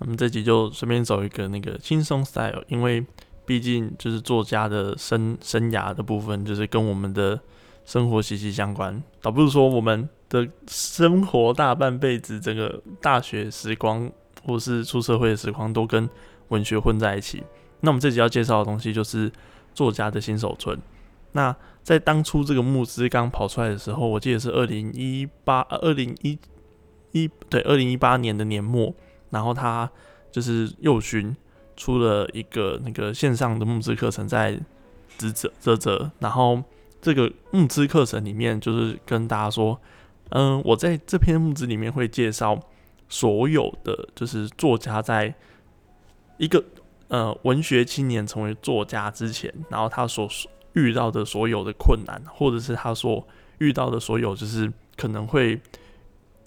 那么这集就顺便走一个那个轻松 style，因为毕竟就是作家的生生涯的部分，就是跟我们的生活息息相关。倒不如说我们的生活大半辈子，整个大学时光或是出社会的时光，都跟文学混在一起。那我们这集要介绍的东西就是作家的新手村。那在当初这个募资刚跑出来的时候，我记得是二零一八、二零一一对二零一八年的年末，然后他就是右勋出了一个那个线上的募资课程，在职责泽泽，然后这个募资课程里面就是跟大家说，嗯，我在这篇募资里面会介绍所有的就是作家在一个呃文学青年成为作家之前，然后他所遇到的所有的困难，或者是他所遇到的所有就是可能会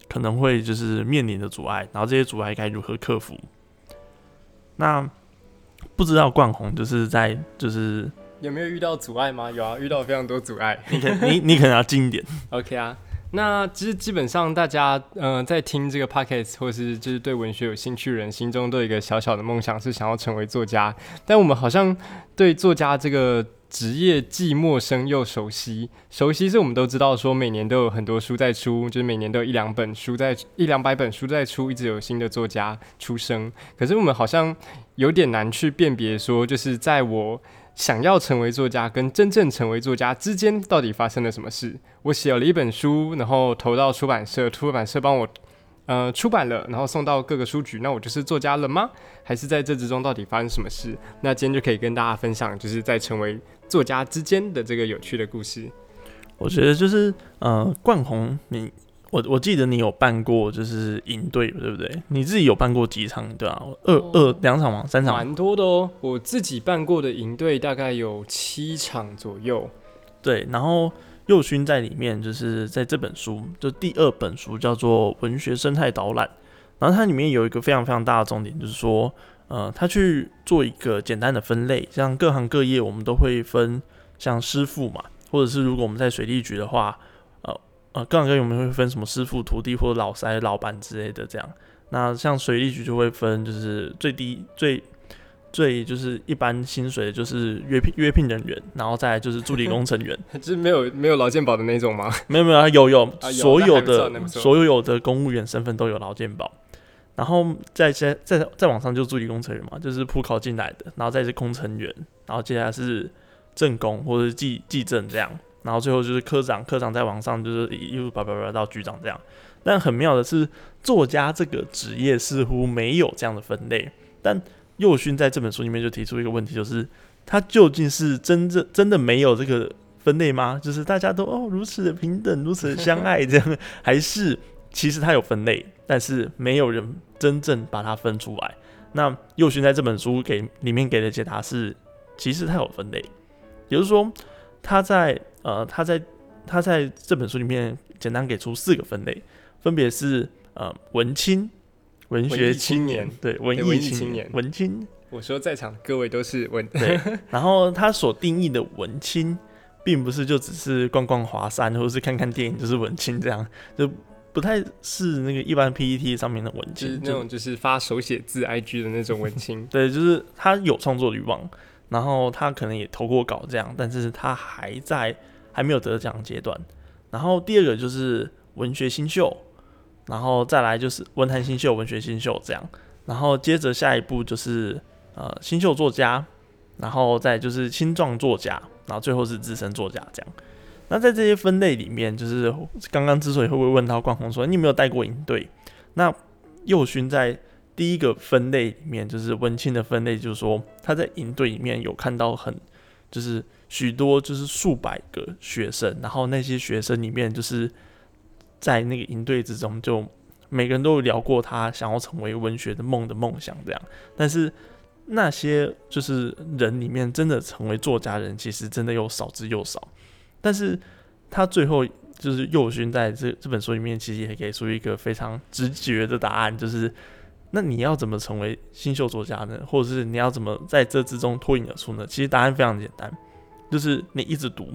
可能会就是面临的阻碍，然后这些阻碍该如何克服？那不知道冠宏就是在就是有没有遇到阻碍吗？有啊，遇到非常多阻碍。你可你你可能要近一点。OK 啊，那其实基本上大家嗯在听这个 podcast 或是就是对文学有兴趣的人，心中都有一个小小的梦想，是想要成为作家。但我们好像对作家这个。职业既陌生又熟悉，熟悉是我们都知道，说每年都有很多书在出，就是每年都有一两本书在一两百本书在出，一直有新的作家出生。可是我们好像有点难去辨别，说就是在我想要成为作家跟真正成为作家之间，到底发生了什么事？我写了一本书，然后投到出版社，出版社帮我。呃，出版了，然后送到各个书局，那我就是作家了吗？还是在这之中到底发生什么事？那今天就可以跟大家分享，就是在成为作家之间的这个有趣的故事。我觉得就是呃，冠宏，你我我记得你有办过就是营队，对不对？你自己有办过几场对啊？二二两场吗？三场？蛮多的哦。我自己办过的营队大概有七场左右。对，然后。右勋在里面，就是在这本书，就第二本书叫做《文学生态导览》，然后它里面有一个非常非常大的重点，就是说，呃，他去做一个简单的分类，像各行各业我们都会分，像师傅嘛，或者是如果我们在水利局的话，呃呃，各行各业我们会分什么师傅、徒弟或者老塞、老板之类的这样。那像水利局就会分，就是最低最。最就是一般薪水就是约聘约聘人员，然后再来就是助理工程员，就是没有没有劳健保的那种吗？没有没有，有有所有的所有有的公务员身份都有劳健保，然后再先再再往上就助理工程员嘛，就是普考进来的，然后再是工程员，然后接下来是正工或者是技技正这样，然后最后就是科长，科长再往上就是一路叭叭叭到局长这样。但很妙的是，作家这个职业似乎没有这样的分类，但。右勋在这本书里面就提出一个问题，就是他究竟是真正真的没有这个分类吗？就是大家都哦如此的平等，如此的相爱这样，还是其实他有分类，但是没有人真正把它分出来？那右勋在这本书给里面给的解答是，其实他有分类，也就是说他在呃他在他在这本书里面简单给出四个分类，分别是呃文青。文学青年，对文艺青年，文青。我说在场各位都是文对。然后他所定义的文青，并不是就只是逛逛华山，或者是看看电影就是文青这样，就不太是那个一般 PPT 上面的文青，那种就是发手写字 IG 的那种文青。对，就是他有创作欲望，然后他可能也投过稿这样，但是他还在还没有得奖阶段。然后第二个就是文学新秀。然后再来就是文坛新秀、文学新秀这样，然后接着下一步就是呃新秀作家，然后再就是青壮作家，然后最后是资深作家这样。那在这些分类里面，就是刚刚之所以会不会问到冠宏说你有没有带过营队？那右勋在第一个分类里面，就是文青的分类，就是说他在营队里面有看到很就是许多就是数百个学生，然后那些学生里面就是。在那个营队之中，就每个人都有聊过他想要成为文学的梦的梦想，这样。但是那些就是人里面真的成为作家人，其实真的又少之又少。但是他最后就是右勋在这这本书里面，其实也给出一个非常直觉的答案，就是那你要怎么成为新秀作家呢？或者是你要怎么在这之中脱颖而出呢？其实答案非常简单，就是你一直读，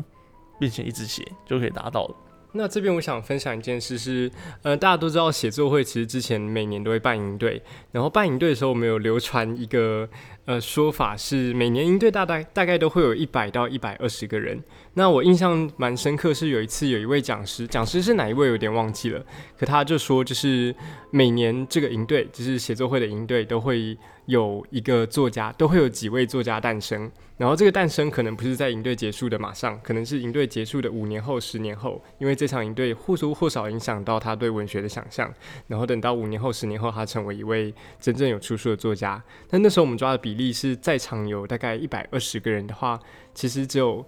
并且一直写就可以达到了。那这边我想分享一件事是，呃，大家都知道写作会其实之前每年都会办营队，然后办营队的时候，我们有流传一个呃说法是，每年营队大概大概都会有一百到一百二十个人。那我印象蛮深刻，是有一次有一位讲师，讲师是哪一位有点忘记了，可他就说，就是每年这个营队，就是写作会的营队，都会有一个作家，都会有几位作家诞生。然后这个诞生可能不是在营队结束的马上，可能是营队结束的五年后、十年后，因为这场营队或多或少影响到他对文学的想象。然后等到五年后、十年后，他成为一位真正有出书的作家。但那时候我们抓的比例是在场有大概一百二十个人的话，其实只有。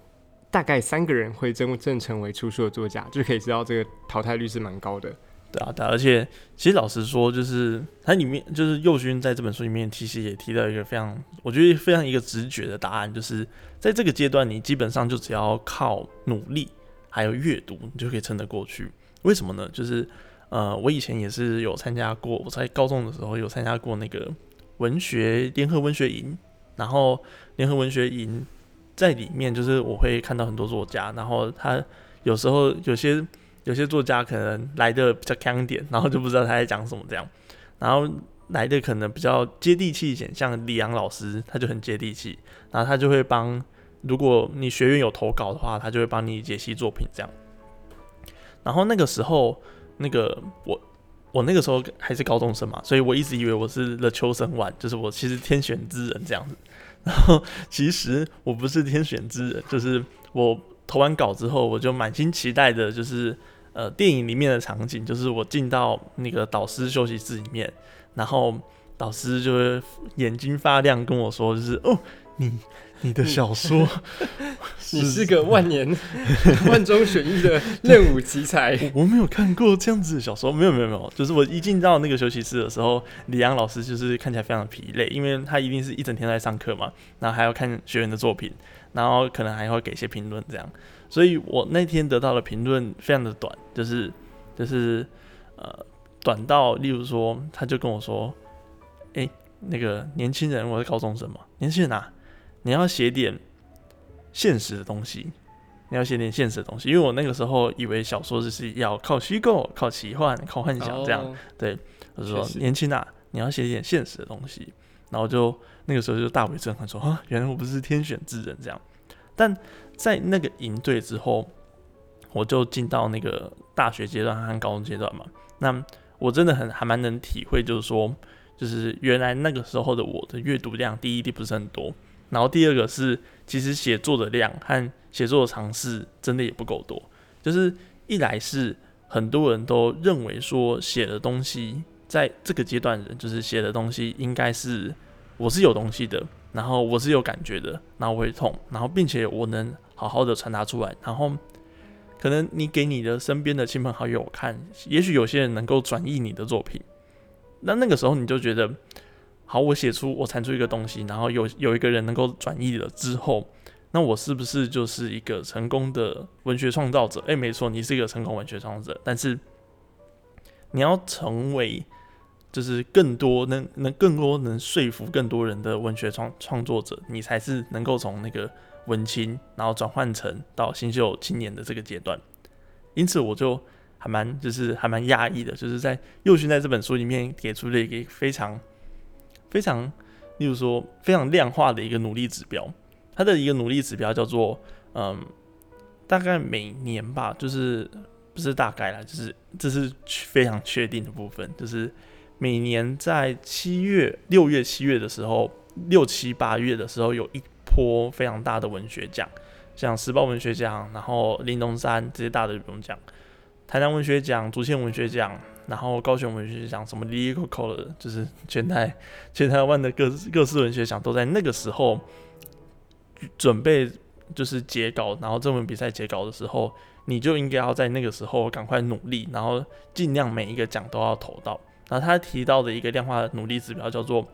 大概三个人会真正成为出书的作家，就可以知道这个淘汰率是蛮高的。对啊，对，而且其实老实说，就是它里面就是右勋在这本书里面其实也提到一个非常，我觉得非常一个直觉的答案，就是在这个阶段，你基本上就只要靠努力还有阅读，你就可以撑得过去。为什么呢？就是呃，我以前也是有参加过，我在高中的时候有参加过那个文学联合文学营，然后联合文学营。在里面，就是我会看到很多作家，然后他有时候有些有些作家可能来的比较强点，然后就不知道他在讲什么这样，然后来的可能比较接地气一点，像李阳老师他就很接地气，然后他就会帮，如果你学院有投稿的话，他就会帮你解析作品这样。然后那个时候，那个我我那个时候还是高中生嘛，所以我一直以为我是 The 秋生 one 就是我其实天选之人这样子。然后其实我不是天选之人，就是我投完稿之后，我就满心期待的，就是呃电影里面的场景，就是我进到那个导师休息室里面，然后导师就会眼睛发亮跟我说，就是哦你。你的小说，你是个万年 万中选一的 任武奇才。我没有看过这样子的小说，没有没有没有，就是我一进到那个休息室的时候，李阳老师就是看起来非常疲累，因为他一定是一整天在上课嘛，然后还要看学员的作品，然后可能还会给一些评论这样，所以我那天得到的评论非常的短，就是就是呃短到，例如说，他就跟我说，哎，那个年轻人，我是高中生嘛，年轻人啊。你要写点现实的东西，你要写点现实的东西，因为我那个时候以为小说就是要靠虚构、靠奇幻、靠幻想这样。对，我说年轻啊，你要写点现实的东西。然后就那个时候就大为震撼，说啊，原来我不是天选之人这样。但在那个营队之后，我就进到那个大学阶段和高中阶段嘛。那我真的很还蛮能体会，就是说，就是原来那个时候的我的阅读量，第一，不是很多。然后第二个是，其实写作的量和写作的尝试真的也不够多。就是一来是很多人都认为说写的东西，在这个阶段人就是写的东西应该是我是有东西的，然后我是有感觉的，然后我会痛，然后并且我能好好的传达出来。然后可能你给你的身边的亲朋好友看，也许有些人能够转译你的作品，那那个时候你就觉得。好，我写出我产出一个东西，然后有有一个人能够转译了之后，那我是不是就是一个成功的文学创造者？诶，没错，你是一个成功文学创造者。但是你要成为就是更多能能更多能说服更多人的文学创创作者，你才是能够从那个文青，然后转换成到新秀青年的这个阶段。因此，我就还蛮就是还蛮压抑的，就是在右勋在这本书里面给出了一个非常。非常，例如说非常量化的一个努力指标，它的一个努力指标叫做，嗯，大概每年吧，就是不是大概啦，就是这是非常确定的部分，就是每年在七月、六月、七月的时候，六七八月的时候，有一波非常大的文学奖，像时报文学奖，然后林东山这些大的不用讲，台南文学奖、竹县文学奖。然后高雄文学奖什么 Lico 的，就是全台全台湾的各各式文学奖都在那个时候准备就是截稿，然后征文比赛截稿的时候，你就应该要在那个时候赶快努力，然后尽量每一个奖都要投到。然后他提到的一个量化努力指标叫做，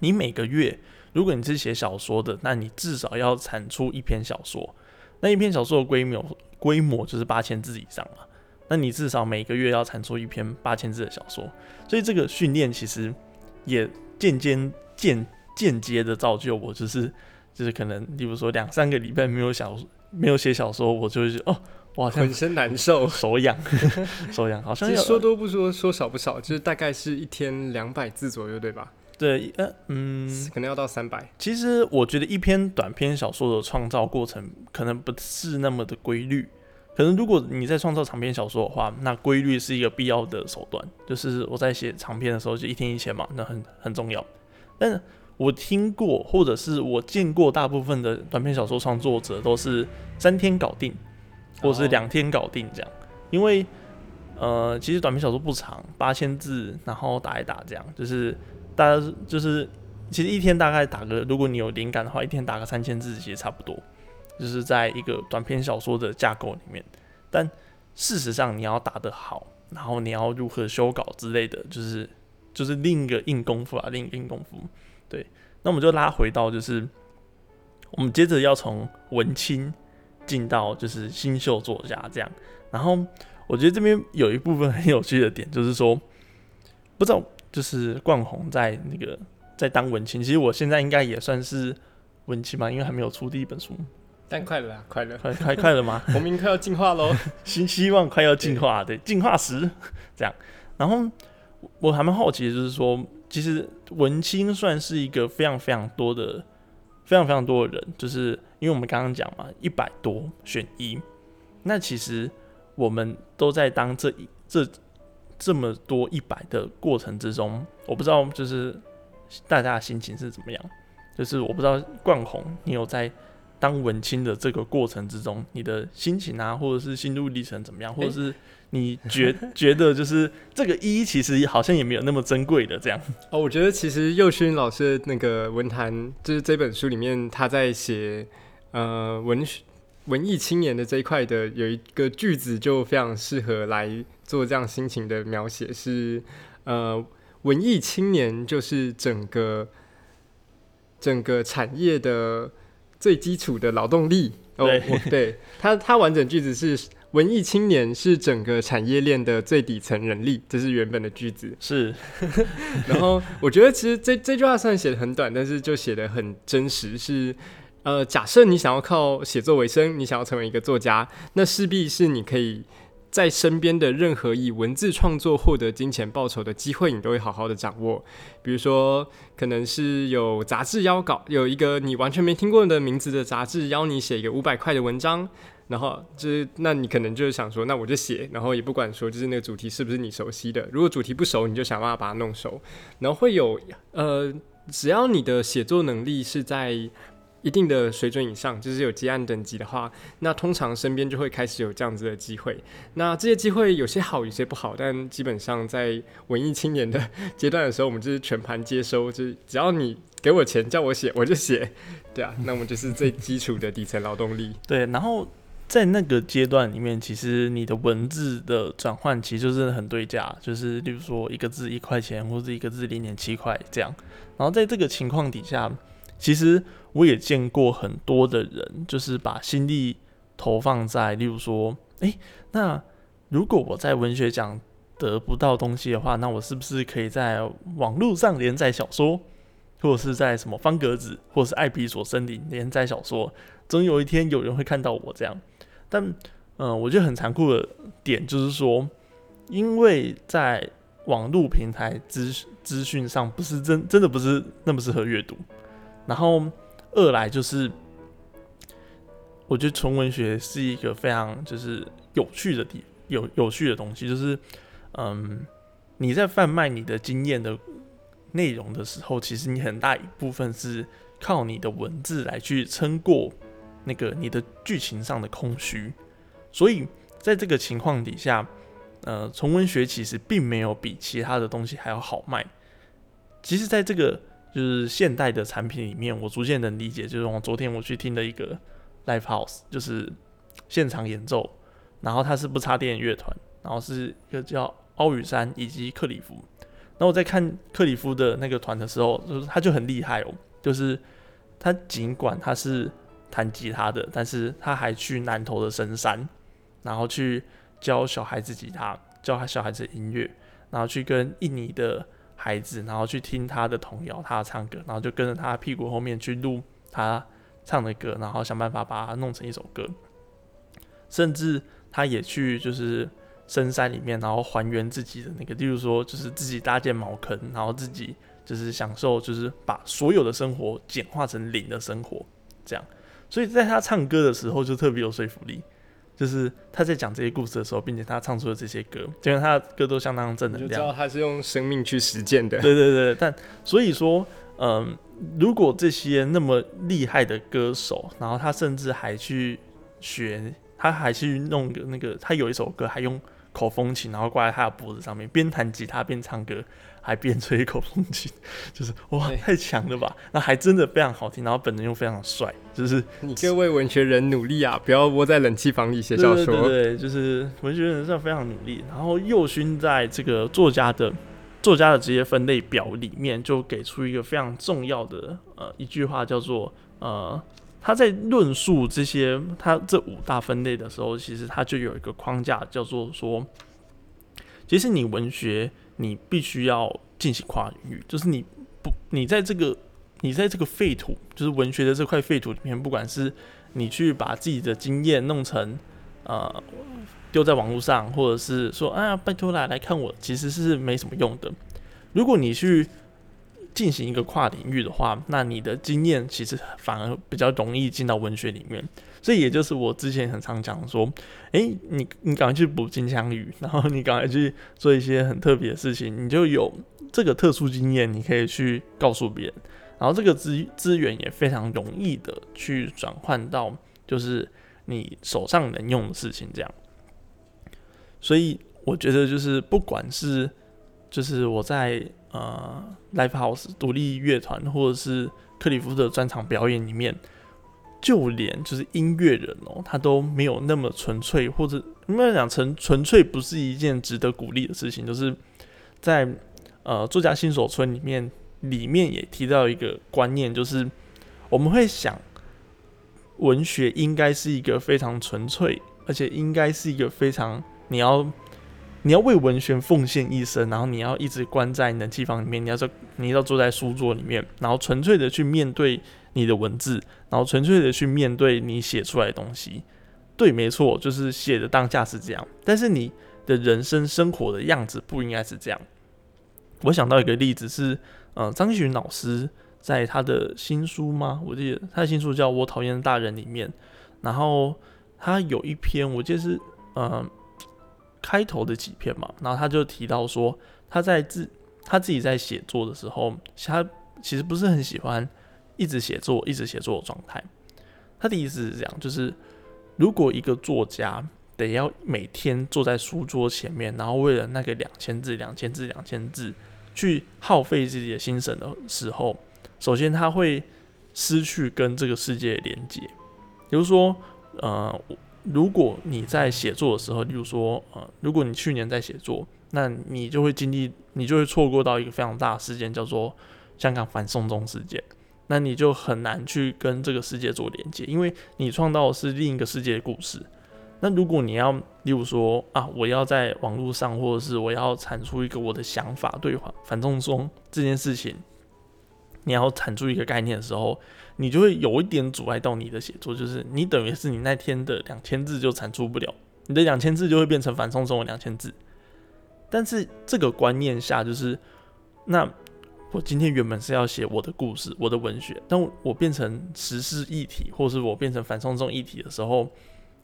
你每个月如果你是写小说的，那你至少要产出一篇小说，那一篇小说的规模规模就是八千字以上嘛。那你至少每个月要产出一篇八千字的小说，所以这个训练其实也间接间间接的造就我，就是就是可能，例如说两三个礼拜没有小没有写小说，我就会哦，我好像浑身难受。手痒，手痒，好像说多不说，说少不少，就是大概是一天两百字左右，对吧？对，呃，嗯，可能要到三百。其实我觉得一篇短篇小说的创造过程可能不是那么的规律，可能如果你在创造长篇小说的话，那规律是一个必要的手段。就是我在写长篇的时候，就一天一千嘛，那很很重要。但我听过或者是我见过大部分的短篇小说创作者都是三天搞定，或是两天搞定这样，因为呃，其实短篇小说不长，八千字，然后打一打这样，就是大家就是其实一天大概打个，如果你有灵感的话，一天打个三千字其实差不多，就是在一个短篇小说的架构里面。但事实上你要打得好，然后你要如何修稿之类的，就是就是另一个硬功夫啊，另一个硬功夫。对，那我们就拉回到就是我们接着要从文青进到就是新秀作家这样，然后我觉得这边有一部分很有趣的点，就是说不知道就是冠宏在那个在当文青，其实我现在应该也算是文青嘛，因为还没有出第一本书，但快了，快了，快快快了吗？我们快要进化喽，新 希望快要进化，对，进化时 这样。然后我还蛮好奇，就是说，其实文青算是一个非常非常多的、非常非常多的人，就是因为我们刚刚讲嘛，一百多选一，那其实我们都在当这一这这么多一百的过程之中，我不知道就是大家的心情是怎么样，就是我不知道冠宏，你有在。当文青的这个过程之中，你的心情啊，或者是心路历程怎么样，或者是你觉 觉得就是这个一其实好像也没有那么珍贵的这样。哦，我觉得其实佑勋老师的那个文坛，就是这本书里面他在写呃文文艺青年的这一块的有一个句子就非常适合来做这样心情的描写，是呃文艺青年就是整个整个产业的。最基础的劳动力哦，对，它它完整句子是文艺青年是整个产业链的最底层人力，这是原本的句子是。然后我觉得其实这这句话虽然写的很短，但是就写的很真实。是呃，假设你想要靠写作为生，你想要成为一个作家，那势必是你可以。在身边的任何以文字创作获得金钱报酬的机会，你都会好好的掌握。比如说，可能是有杂志邀稿，有一个你完全没听过的名字的杂志邀你写一个五百块的文章，然后就是那你可能就是想说，那我就写，然后也不管说就是那个主题是不是你熟悉的。如果主题不熟，你就想办法把它弄熟。然后会有呃，只要你的写作能力是在。一定的水准以上，就是有结案等级的话，那通常身边就会开始有这样子的机会。那这些机会有些好，有些不好，但基本上在文艺青年的阶段的时候，我们就是全盘接收，就是只要你给我钱叫我写，我就写。对啊，那我们就是最基础的底层劳动力。对，然后在那个阶段里面，其实你的文字的转换其实就是很对价，就是例如说一个字一块钱，或者一个字零点七块这样。然后在这个情况底下，其实。我也见过很多的人，就是把心力投放在，例如说，诶，那如果我在文学奖得不到东西的话，那我是不是可以在网络上连载小说，或者是在什么方格子，或者是爱比索森林连载小说，总有一天有人会看到我这样。但，嗯，我觉得很残酷的点就是说，因为在网络平台资资讯上，不是真真的不是那么适合阅读，然后。二来就是，我觉得纯文学是一个非常就是有趣的地有有趣的东西，就是嗯，你在贩卖你的经验的内容的时候，其实你很大一部分是靠你的文字来去撑过那个你的剧情上的空虚，所以在这个情况底下，呃，纯文学其实并没有比其他的东西还要好卖。其实，在这个就是现代的产品里面，我逐渐能理解。就是我昨天我去听的一个 live house，就是现场演奏，然后它是不插电乐团，然后是一个叫奥羽山以及克里夫。那我在看克里夫的那个团的时候，就是他就很厉害哦，就是他尽管他是弹吉他的，但是他还去南投的深山，然后去教小孩子吉他，教他小孩子音乐，然后去跟印尼的。孩子，然后去听他的童谣，他唱歌，然后就跟着他屁股后面去录他唱的歌，然后想办法把它弄成一首歌。甚至他也去就是深山里面，然后还原自己的那个，例如说就是自己搭建茅坑，然后自己就是享受，就是把所有的生活简化成零的生活，这样。所以在他唱歌的时候就特别有说服力，就是他在讲这些故事的时候，并且他唱出了这些歌，因为他的歌都相当正能量，就知道他是用生命去实践的。对对对，但所以说，嗯，如果这些那么厉害的歌手，然后他甚至还去学，他还去弄个那个，他有一首歌还用口风琴，然后挂在他的脖子上面，边弹吉他边唱歌。还边吹一口风琴，就是哇，太强了吧！那还真的非常好听，然后本人又非常帅，就是 你各位文学人努力啊，不要窝在冷气房里写小说。对，就是文学人是非常努力。然后右勋在这个作家的作家的职业分类表里面，就给出一个非常重要的呃一句话，叫做呃他在论述这些他这五大分类的时候，其实他就有一个框架，叫做说，其实你文学。你必须要进行跨领域，就是你不，你在这个，你在这个废土，就是文学的这块废土里面，不管是你去把自己的经验弄成，呃，丢在网络上，或者是说，啊，拜托啦，来看我，其实是没什么用的。如果你去进行一个跨领域的话，那你的经验其实反而比较容易进到文学里面。所以也就是我之前很常讲说，诶，你你赶快去补金枪鱼，然后你赶快去做一些很特别的事情，你就有这个特殊经验，你可以去告诉别人，然后这个资资源也非常容易的去转换到就是你手上能用的事情这样。所以我觉得就是不管是就是我在呃 live house 独立乐团或者是克里夫的专场表演里面。就连就是音乐人哦，他都没有那么纯粹，或者没有讲纯纯粹不是一件值得鼓励的事情。就是在呃作家新手村里面，里面也提到一个观念，就是我们会想文学应该是一个非常纯粹，而且应该是一个非常你要你要为文学奉献一生，然后你要一直关在冷气房里面，你要在你要坐在书桌里面，然后纯粹的去面对。你的文字，然后纯粹的去面对你写出来的东西，对，没错，就是写的当下是这样。但是你的人生生活的样子不应该是这样。我想到一个例子是，呃，张旭老师在他的新书吗？我记得他的新书叫《我讨厌的大人》里面，然后他有一篇，我记得是呃开头的几篇嘛，然后他就提到说，他在自他自己在写作的时候，他其实不是很喜欢。一直写作，一直写作的状态。他的意思是这样，就是如果一个作家得要每天坐在书桌前面，然后为了那个两千字、两千字、两千字去耗费自己的心神的时候，首先他会失去跟这个世界连接。比如说，呃，如果你在写作的时候，例如说，呃，如果你去年在写作，那你就会经历，你就会错过到一个非常大的事件，叫做香港反送中事件。那你就很难去跟这个世界做连接，因为你创造的是另一个世界的故事。那如果你要，例如说啊，我要在网络上，或者是我要产出一个我的想法，对反反送中这件事情，你要产出一个概念的时候，你就会有一点阻碍到你的写作，就是你等于是你那天的两千字就产出不了，你的两千字就会变成反送中的两千字。但是这个观念下，就是那。我今天原本是要写我的故事，我的文学，但我变成时事议题，或是我变成反送中议题的时候，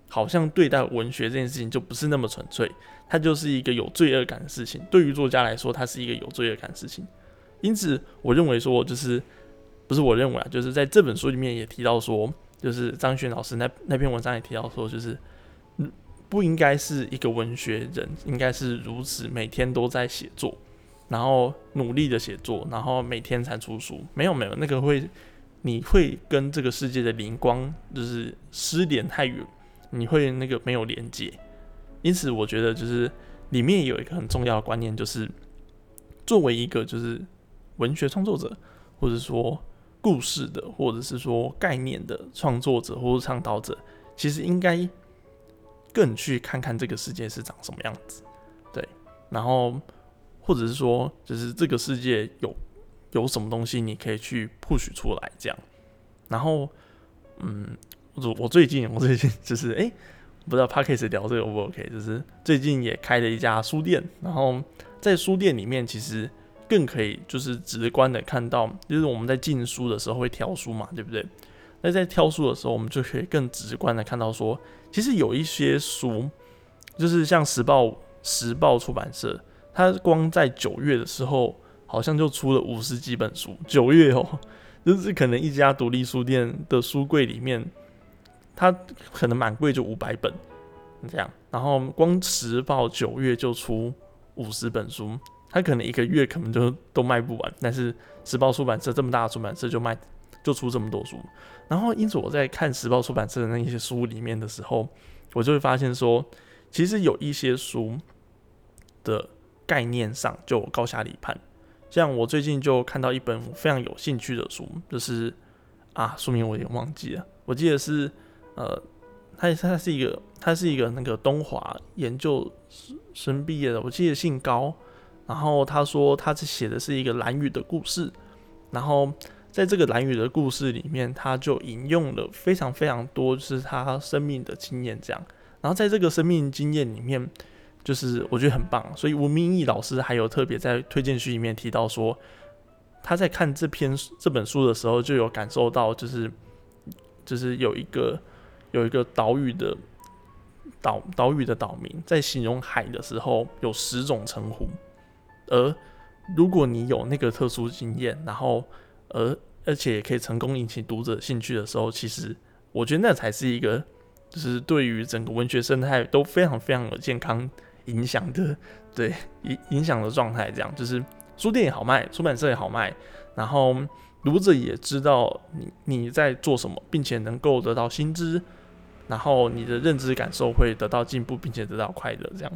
好像对待文学这件事情就不是那么纯粹，它就是一个有罪恶感的事情。对于作家来说，它是一个有罪恶感的事情。因此，我认为说，就是不是我认为啊，就是在这本书里面也提到说，就是张璇老师那那篇文章也提到说，就是不应该是一个文学人，应该是如此每天都在写作。然后努力的写作，然后每天产出书，没有没有，那个会，你会跟这个世界的灵光就是失联太远，你会那个没有连接。因此，我觉得就是里面有一个很重要的观念，就是作为一个就是文学创作者，或者说故事的，或者是说概念的创作者或者倡导者，其实应该更去看看这个世界是长什么样子，对，然后。或者是说，就是这个世界有有什么东西你可以去 push 出来，这样。然后，嗯，我我最近我最近就是，哎，不知道 p a r k e s 聊这个 O 不 OK？就是最近也开了一家书店，然后在书店里面其实更可以就是直观的看到，就是我们在进书的时候会挑书嘛，对不对？那在挑书的时候，我们就可以更直观的看到说，其实有一些书，就是像时报时报出版社，他光在九月的时候，好像就出了五十几本书。九月哦，就是可能一家独立书店的书柜里面。它可能满柜就五百本这样，然后光时报九月就出五十本书，它可能一个月可能就都卖不完。但是时报出版社这么大的出版社就卖就出这么多书，然后因此我在看时报出版社的那些书里面的时候，我就会发现说，其实有一些书的概念上就高下立判。像我最近就看到一本非常有兴趣的书，就是啊书名我有点忘记了，我记得是。呃，他他是一个，他是一个那个东华研究生毕业的，我记得姓高。然后他说他是写的是一个蓝雨的故事，然后在这个蓝雨的故事里面，他就引用了非常非常多就是他生命的经验这样。然后在这个生命经验里面，就是我觉得很棒。所以吴明义老师还有特别在推荐序里面提到说，他在看这篇这本书的时候，就有感受到就是就是有一个。有一个岛屿的岛岛屿的岛民在形容海的时候有十种称呼，而如果你有那个特殊经验，然后而而且也可以成功引起读者兴趣的时候，其实我觉得那才是一个就是对于整个文学生态都非常非常有健康影响的 对影影响的状态。这样就是书店也好卖，出版社也好卖，然后读者也知道你你在做什么，并且能够得到薪资。然后你的认知感受会得到进步，并且得到快乐，这样。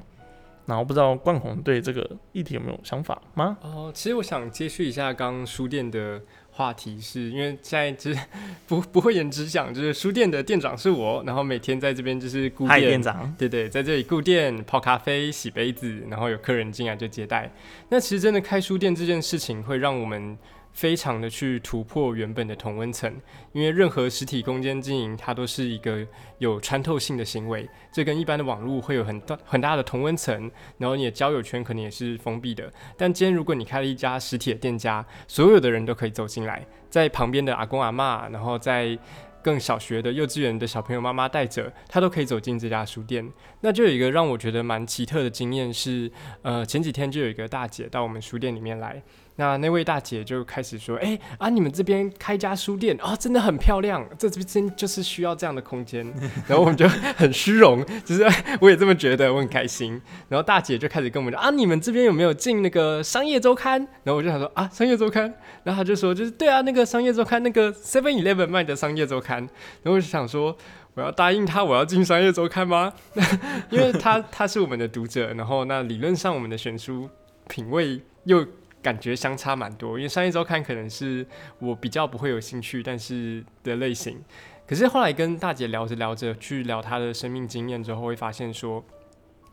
然后不知道冠宏对这个议题有没有想法吗？哦，其实我想接续一下刚书店的话题，是因为现在就是 不不会言之讲，就是书店的店长是我，然后每天在这边就是顾店，店长，对对，在这里顾店、泡咖啡、洗杯子，然后有客人进来就接待。那其实真的开书店这件事情，会让我们。非常的去突破原本的同温层，因为任何实体空间经营，它都是一个有穿透性的行为，这跟一般的网络会有很大很大的同温层，然后你的交友圈可能也是封闭的。但今天如果你开了一家实体的店家，所有的人都可以走进来，在旁边的阿公阿妈，然后在更小学的幼稚园的小朋友妈妈带着，他都可以走进这家书店。那就有一个让我觉得蛮奇特的经验是，呃，前几天就有一个大姐到我们书店里面来。那那位大姐就开始说：“哎啊，你们这边开家书店啊，真的很漂亮，这这边就是需要这样的空间。”然后我们就很虚荣，就是我也这么觉得，我很开心。然后大姐就开始跟我们讲：“啊，你们这边有没有进那个商业周刊？”然后我就想说：“啊，商业周刊。”然后他就说：“就是对啊，那个商业周刊，那个 Seven Eleven 卖的商业周刊。”然后我就想说：“我要答应他，我要进商业周刊吗？因为他他是我们的读者，然后那理论上我们的选书品味又。”感觉相差蛮多，因为商业周刊可能是我比较不会有兴趣，但是的类型。可是后来跟大姐聊着聊着，去聊她的生命经验之后，会发现说，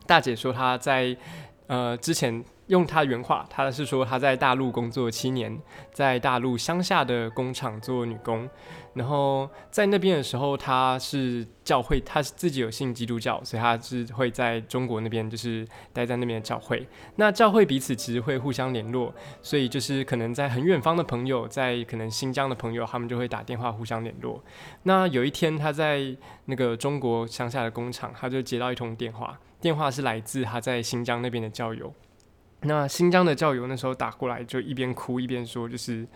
大姐说她在呃之前。用他原话，他是说他在大陆工作七年，在大陆乡下的工厂做女工，然后在那边的时候，他是教会，他是自己有信基督教，所以他是会在中国那边就是待在那边的教会。那教会彼此其实会互相联络，所以就是可能在很远方的朋友，在可能新疆的朋友，他们就会打电话互相联络。那有一天他在那个中国乡下的工厂，他就接到一通电话，电话是来自他在新疆那边的教友。那新疆的教友那时候打过来，就一边哭一边说，就是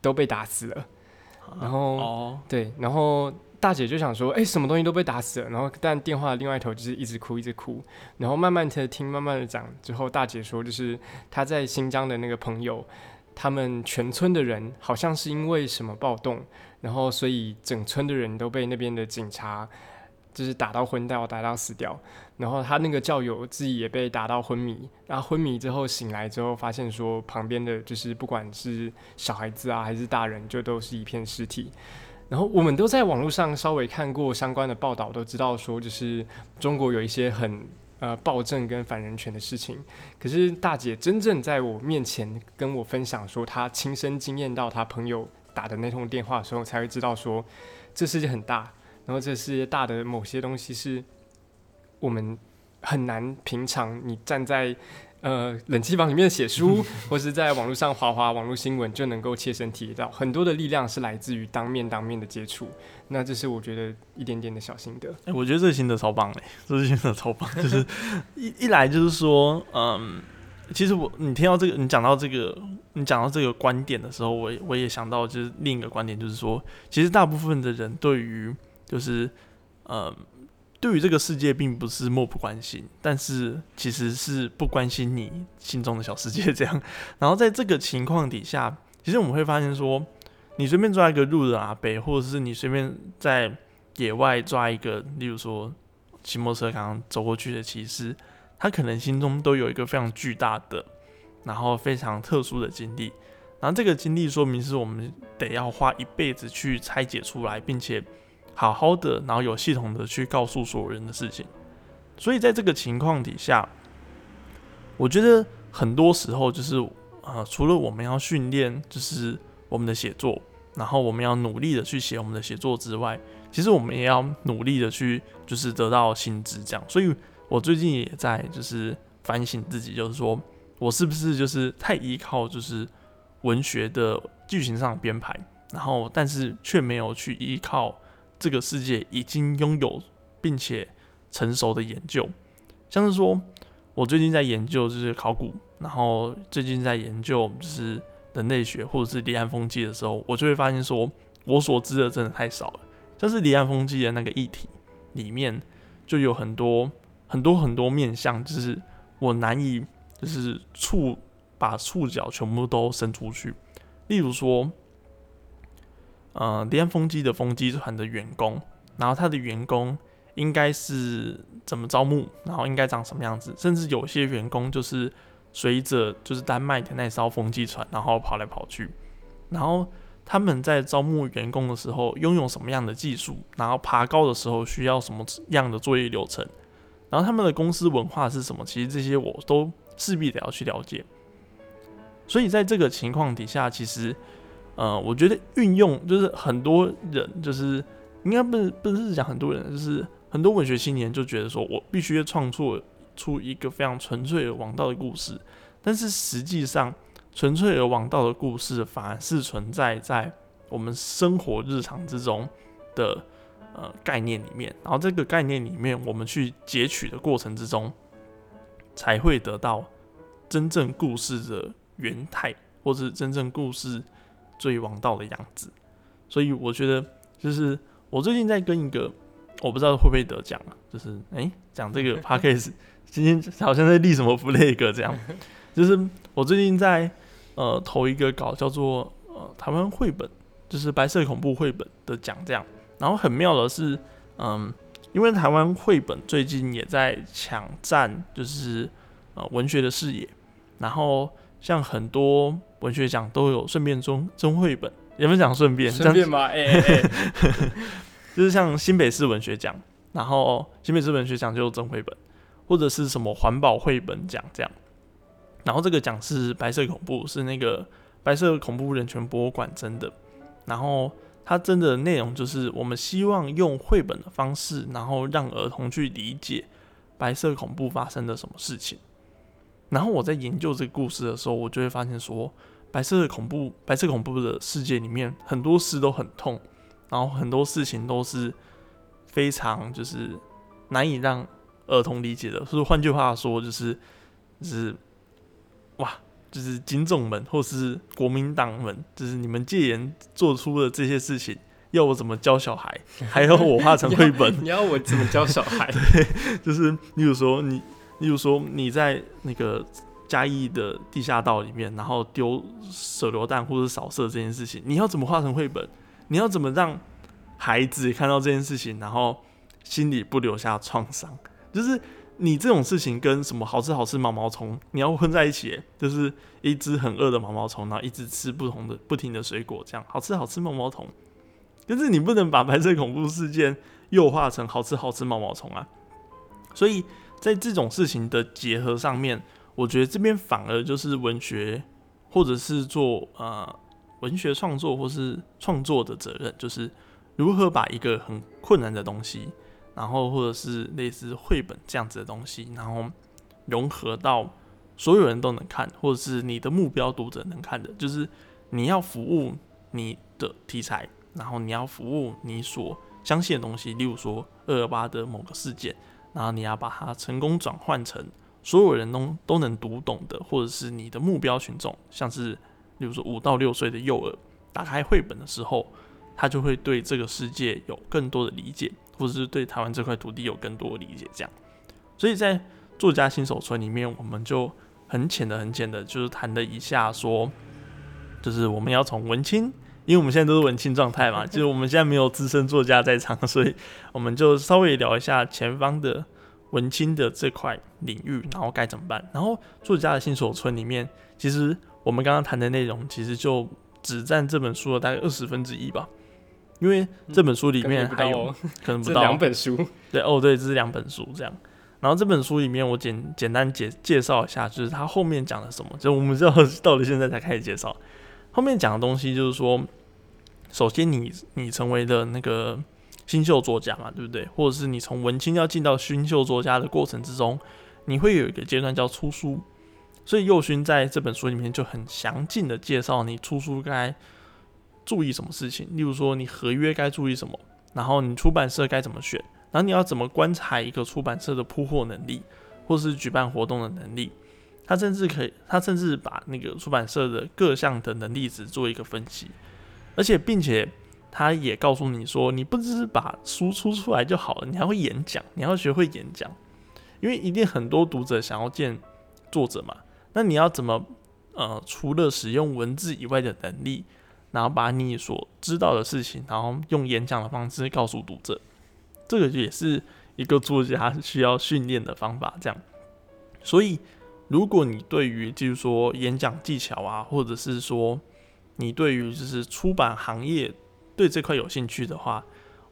都被打死了。然后，哦，对，然后大姐就想说，哎，什么东西都被打死了。然后，但电话另外一头就是一直哭，一直哭。然后慢慢的听，慢慢的讲之后，大姐说，就是她在新疆的那个朋友，他们全村的人好像是因为什么暴动，然后所以整村的人都被那边的警察。就是打到昏掉，打到死掉，然后他那个教友自己也被打到昏迷，然后昏迷之后醒来之后，发现说旁边的就是不管是小孩子啊还是大人，就都是一片尸体。然后我们都在网络上稍微看过相关的报道，都知道说就是中国有一些很呃暴政跟反人权的事情。可是大姐真正在我面前跟我分享说她亲身经验到她朋友打的那通电话的时候，才会知道说这世界很大。然后这世界大的某些东西是我们很难平常你站在呃冷气房里面写书，或是在网络上划划网络新闻，就能够切身体验到很多的力量是来自于当面当面的接触。那这是我觉得一点点的小心得。哎、我觉得这个心得超棒嘞，这个心得超棒，就是一一来就是说，嗯，其实我你听到这个，你讲到这个，你讲到这个观点的时候，我也我也想到就是另一个观点，就是说，其实大部分的人对于就是，嗯，对于这个世界并不是漠不关心，但是其实是不关心你心中的小世界这样。然后在这个情况底下，其实我们会发现说，你随便抓一个路人阿伯，或者是你随便在野外抓一个，例如说骑摩托车刚刚走过去的骑士，他可能心中都有一个非常巨大的，然后非常特殊的经历，然后这个经历说明是我们得要花一辈子去拆解出来，并且好好的，然后有系统的去告诉所有人的事情。所以在这个情况底下，我觉得很多时候就是呃，除了我们要训练，就是我们的写作，然后我们要努力的去写我们的写作之外，其实我们也要努力的去，就是得到薪资这样。所以我最近也在就是反省自己，就是说我是不是就是太依靠就是文学的剧情上编排，然后但是却没有去依靠这个世界已经拥有并且成熟的研究，像是说我最近在研究就是考古，然后最近在研究就是人类学或者是离岸风机的时候，我就会发现说我所知的真的太少了。像是离岸风机的那个议题里面，就有很多很多很多面向，就是我难以就是触把触角全部都伸出去。例如说，呃，离岸风机的风机船的员工，然后他的员工应该是怎么招募，然后应该长什么样子，甚至有些员工就是随着就是丹麦的那艘风机船，然后跑来跑去，然后。他们在招募员工的时候拥有什么样的技术，然后爬高的时候需要什么样的作业流程，然后他们的公司文化是什么？其实这些我都势必得要去了解。所以在这个情况底下，其实，呃，我觉得运用就是很多人就是应该不是不是讲很多人，就是很多文学青年就觉得说我必须创作出一个非常纯粹的王道的故事，但是实际上。纯粹而王道的故事，反而是存在在我们生活日常之中的呃概念里面。然后这个概念里面，我们去截取的过程之中，才会得到真正故事的原态，或是真正故事最王道的样子。所以我觉得，就是我最近在跟一个，我不知道会不会得奖啊，就是诶讲这个 p a c k a g e 今天好像在立什么 flag 这样，就是我最近在。呃，投一个稿叫做呃台湾绘本，就是白色恐怖绘本的奖这样。然后很妙的是，嗯，因为台湾绘本最近也在抢占，就是呃文学的视野。然后像很多文学奖都有顺便中中绘本，有没有讲顺便？顺便吧？哎哎，就是像新北市文学奖，然后新北市文学奖就有中绘本，或者是什么环保绘本奖这样。然后这个奖是白色恐怖，是那个白色恐怖人权博物馆真的。然后它真的内容就是我们希望用绘本的方式，然后让儿童去理解白色恐怖发生的什么事情。然后我在研究这个故事的时候，我就会发现说，白色的恐怖白色恐怖的世界里面很多事都很痛，然后很多事情都是非常就是难以让儿童理解的。所以换句话说，就是就是。哇，就是警总们或是国民党们，就是你们戒严做出的这些事情，要我怎么教小孩？还要我画成 绘本？你要我怎么教小孩？对，就是例如说你，例如说你在那个嘉义的地下道里面，然后丢手榴弹或者扫射这件事情，你要怎么画成绘本？你要怎么让孩子看到这件事情，然后心里不留下创伤？就是。你这种事情跟什么好吃好吃毛毛虫，你要混在一起，就是一只很饿的毛毛虫，然后一直吃不同的不停的水果，这样好吃好吃毛毛虫。但是你不能把白色恐怖事件诱化成好吃好吃毛毛虫啊。所以在这种事情的结合上面，我觉得这边反而就是文学或者是做呃文学创作或是创作的责任，就是如何把一个很困难的东西。然后或者是类似绘本这样子的东西，然后融合到所有人都能看，或者是你的目标读者能看的，就是你要服务你的题材，然后你要服务你所相信的东西，例如说二二八的某个事件，然后你要把它成功转换成所有人都都能读懂的，或者是你的目标群众，像是比如说五到六岁的幼儿，打开绘本的时候，他就会对这个世界有更多的理解。或者是对台湾这块土地有更多的理解，这样，所以在作家新手村里面，我们就很浅的、很浅的，就是谈了一下，说，就是我们要从文青，因为我们现在都是文青状态嘛，就是我们现在没有资深作家在场，所以我们就稍微聊一下前方的文青的这块领域，然后该怎么办。然后作家的新手村里面，其实我们刚刚谈的内容，其实就只占这本书的大概二十分之一吧。因为这本书里面还有可能 不到两本书，对哦，对，这是两本书这样。然后这本书里面我简简单介介绍一下，就是它后面讲了什么。就我们知道 到了现在才开始介绍，后面讲的东西就是说，首先你你成为了那个新秀作家嘛，对不对？或者是你从文青要进到新秀作家的过程之中，你会有一个阶段叫出书。所以右勋在这本书里面就很详尽的介绍你出书该。注意什么事情？例如说，你合约该注意什么？然后你出版社该怎么选？然后你要怎么观察一个出版社的铺货能力，或是举办活动的能力？他甚至可以，他甚至把那个出版社的各项的能力值做一个分析，而且并且他也告诉你说，你不只是把书出出来就好了，你还会演讲，你要学会演讲，因为一定很多读者想要见作者嘛。那你要怎么呃，除了使用文字以外的能力？然后把你所知道的事情，然后用演讲的方式告诉读者，这个也是一个作家需要训练的方法。这样，所以如果你对于就是说演讲技巧啊，或者是说你对于就是出版行业对这块有兴趣的话，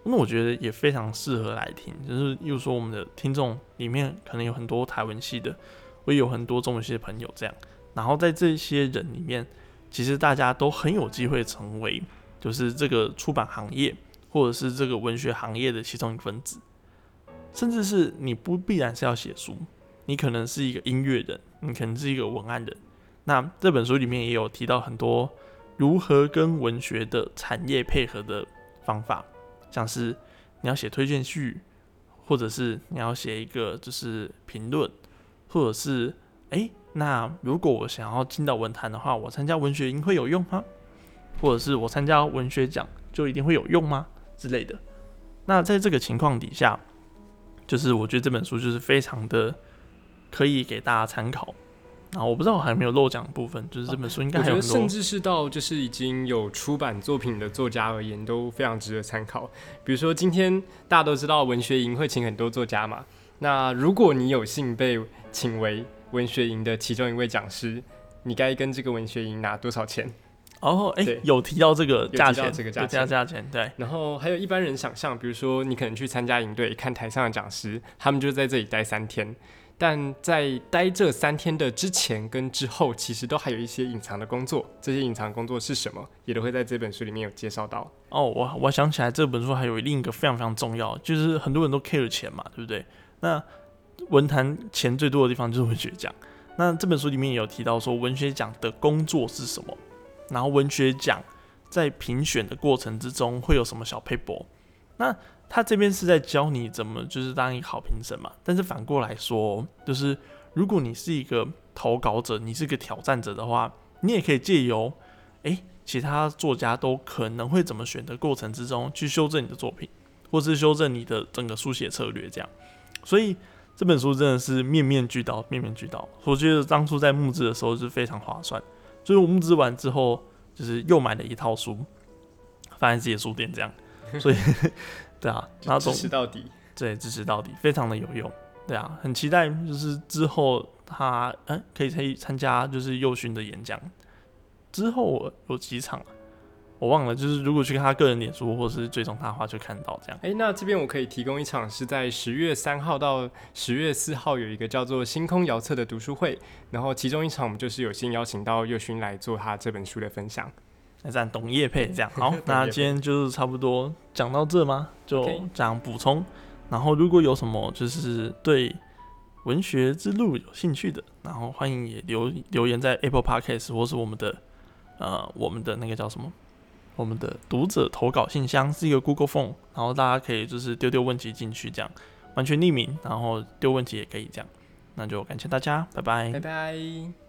那我觉得也非常适合来听。就是又说我们的听众里面可能有很多台文系的，我也有很多中文系的朋友，这样，然后在这些人里面。其实大家都很有机会成为，就是这个出版行业或者是这个文学行业的其中一分子，甚至是你不必然是要写书，你可能是一个音乐人，你可能是一个文案人。那这本书里面也有提到很多如何跟文学的产业配合的方法，像是你要写推荐序，或者是你要写一个就是评论，或者是哎。那如果我想要进到文坛的话，我参加文学营会有用吗？或者是我参加文学奖就一定会有用吗？之类的。那在这个情况底下，就是我觉得这本书就是非常的可以给大家参考。然后我不知道我还有没有漏讲部分，就是这本书应该还有很多，甚至是到就是已经有出版作品的作家而言，都非常值得参考。比如说今天大家都知道文学营会请很多作家嘛，那如果你有幸被请为文学营的其中一位讲师，你该跟这个文学营拿多少钱？哦，哎，有提到这个价钱，这个价价价钱，对。然后还有一般人想象，比如说你可能去参加营队，看台上的讲师，他们就在这里待三天，但在待这三天的之前跟之后，其实都还有一些隐藏的工作。这些隐藏工作是什么，也都会在这本书里面有介绍到。哦，我我想起来，这本书还有另一个非常非常重要，就是很多人都 care 钱嘛，对不对？那文坛钱最多的地方就是文学奖。那这本书里面也有提到说，文学奖的工作是什么？然后文学奖在评选的过程之中会有什么小配博那他这边是在教你怎么就是当一个好评审嘛。但是反过来说，就是如果你是一个投稿者，你是个挑战者的话，你也可以借由诶其他作家都可能会怎么选的过程之中去修正你的作品，或是修正你的整个书写策略这样。所以。这本书真的是面面俱到，面面俱到。我觉得当初在募资的时候是非常划算，所以我募资完之后，就是又买了一套书，放在自己的书店这样。所以，对啊，然后支持到底，对，支持到底，非常的有用。对啊，很期待就是之后他嗯可以参参加就是幼勋的演讲，之后有几场。我忘了，就是如果去看他个人脸书或者是追踪他的话，就看到这样。哎，那这边我可以提供一场，是在十月三号到十月四号有一个叫做“星空遥测”的读书会，然后其中一场我们就是有幸邀请到佑勋来做他这本书的分享。那这样 董叶配这样好，那今天就是差不多讲到这吗？就这样补充。然后如果有什么就是对文学之路有兴趣的，然后欢迎也留留言在 Apple Podcast 或是我们的呃我们的那个叫什么？我们的读者投稿信箱是一个 Google Form，然后大家可以就是丢丢问题进去，这样完全匿名，然后丢问题也可以这样。那就感谢大家，拜拜，拜拜。